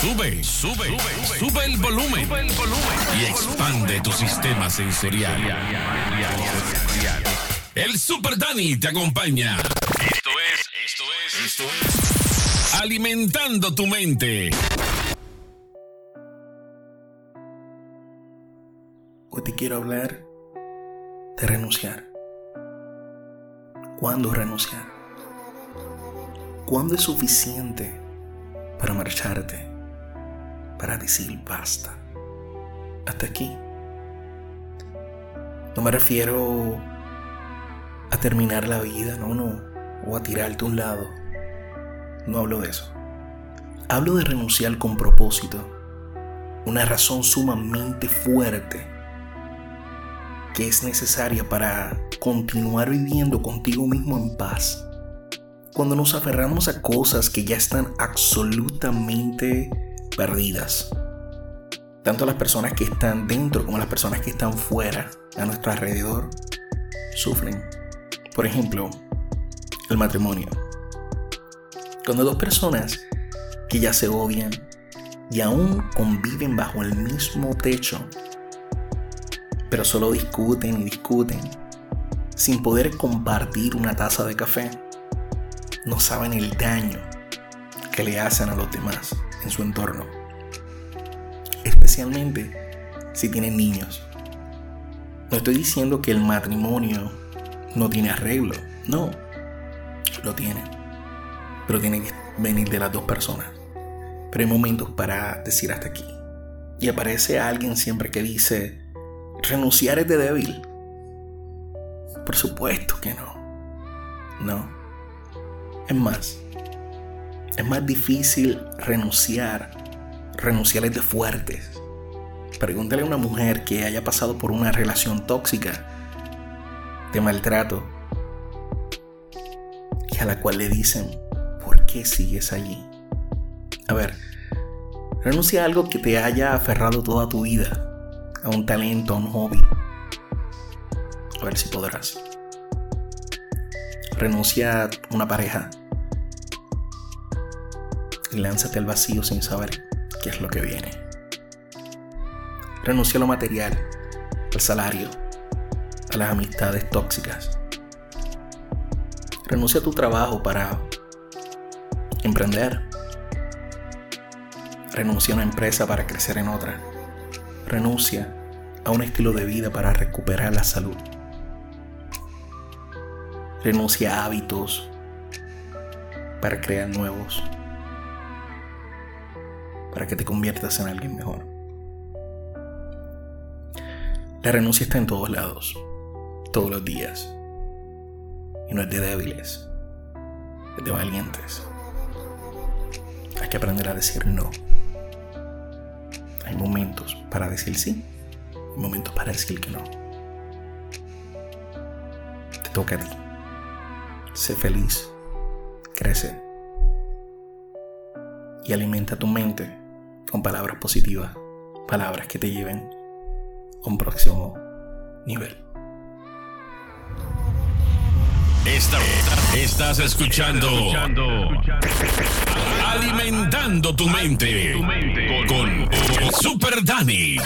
Sube, sube, sube, el volumen. Y expande tu sistema sensorial. El Super Dani te acompaña. Esto es, esto es, esto es. Alimentando tu mente. Hoy te quiero hablar de renunciar. ¿Cuándo renunciar? ¿Cuándo es suficiente para marcharte? Para decir basta. Hasta aquí. No me refiero a terminar la vida, no, no. O a tirarte a un lado. No hablo de eso. Hablo de renunciar con propósito. Una razón sumamente fuerte que es necesaria para continuar viviendo contigo mismo en paz. Cuando nos aferramos a cosas que ya están absolutamente perdidas. Tanto las personas que están dentro como las personas que están fuera a nuestro alrededor sufren. Por ejemplo, el matrimonio. Cuando dos personas que ya se odian y aún conviven bajo el mismo techo pero solo discuten y discuten, sin poder compartir una taza de café. No saben el daño que le hacen a los demás en su entorno. Especialmente si tienen niños. No estoy diciendo que el matrimonio no tiene arreglo. No, lo tiene. Pero tiene que venir de las dos personas. Pero hay momentos para decir hasta aquí. Y aparece alguien siempre que dice, ¿Renunciar es de débil? Por supuesto que no. No. Es más, es más difícil renunciar. Renunciar es de fuertes. Pregúntale a una mujer que haya pasado por una relación tóxica, de maltrato, y a la cual le dicen, ¿por qué sigues allí? A ver, renuncia a algo que te haya aferrado toda tu vida a un talento, a un hobby. A ver si podrás. Renuncia a una pareja y lánzate al vacío sin saber qué es lo que viene. Renuncia a lo material, al salario, a las amistades tóxicas. Renuncia a tu trabajo para emprender. Renuncia a una empresa para crecer en otra renuncia a un estilo de vida para recuperar la salud. Renuncia a hábitos para crear nuevos. Para que te conviertas en alguien mejor. La renuncia está en todos lados, todos los días. Y no es de débiles, es de valientes. Hay que aprender a decir no. Hay momentos para decir sí, hay momentos para decir que no. Te toca a ti. Sé feliz, crece y alimenta tu mente con palabras positivas, palabras que te lleven a un próximo nivel. estás escuchando Alimentando tu mente con Super Dani.